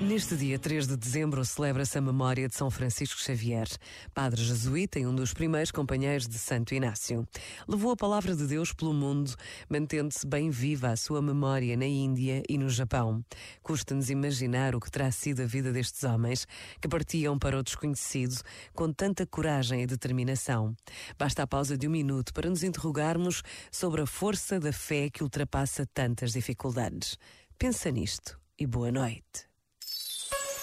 Neste dia 3 de dezembro celebra-se a memória de São Francisco Xavier, padre jesuíta e um dos primeiros companheiros de Santo Inácio. Levou a palavra de Deus pelo mundo, mantendo-se bem viva a sua memória na Índia e no Japão. Custa-nos imaginar o que terá sido a vida destes homens que partiam para o desconhecido com tanta coragem e determinação. Basta a pausa de um minuto para nos interrogarmos sobre a força da fé que ultrapassa tantas dificuldades. Pensa nisto e boa noite.